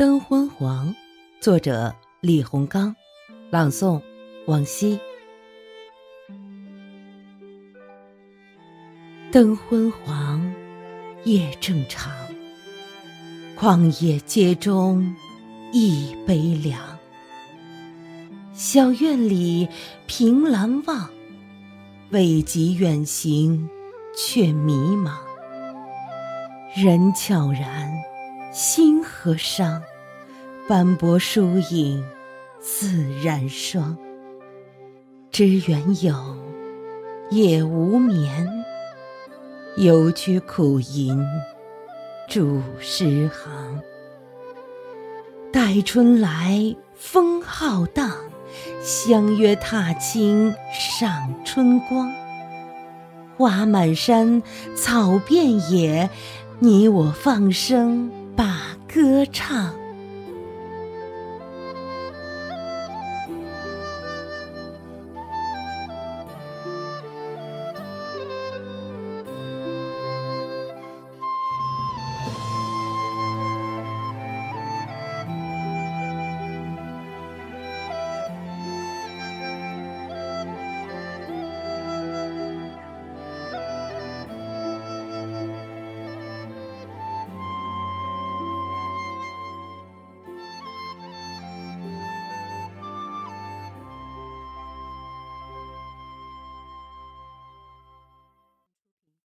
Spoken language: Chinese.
灯昏黄，作者李洪刚，朗诵王希。灯昏黄，夜正长，旷野街中一杯凉。小院里凭栏望，未及远行却迷茫。人悄然，心何伤？斑驳疏影，自然霜。知远有，夜无眠。犹觉苦吟，著诗行。待春来，风浩荡，相约踏青赏春光。花满山，草遍野，你我放声把歌唱。